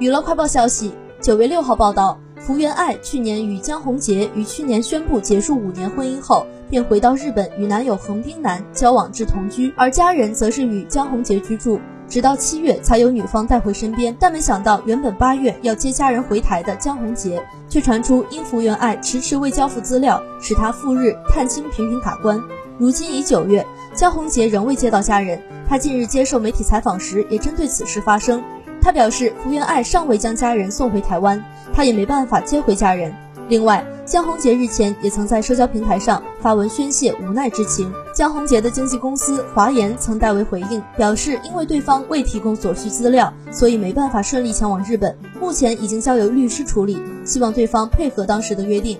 娱乐快报消息，九月六号报道，福原爱去年与江宏杰于去年宣布结束五年婚姻后，便回到日本与男友横滨男交往至同居，而家人则是与江宏杰居住，直到七月才由女方带回身边。但没想到，原本八月要接家人回台的江宏杰，却传出因福原爱迟迟未交付资料，使他赴日探亲频频卡关。如今已九月，江宏杰仍未接到家人。他近日接受媒体采访时，也针对此事发声。他表示，福原爱尚未将家人送回台湾，他也没办法接回家人。另外，江宏杰日前也曾在社交平台上发文宣泄无奈之情。江宏杰的经纪公司华研曾代为回应，表示因为对方未提供所需资料，所以没办法顺利前往日本，目前已经交由律师处理，希望对方配合当时的约定。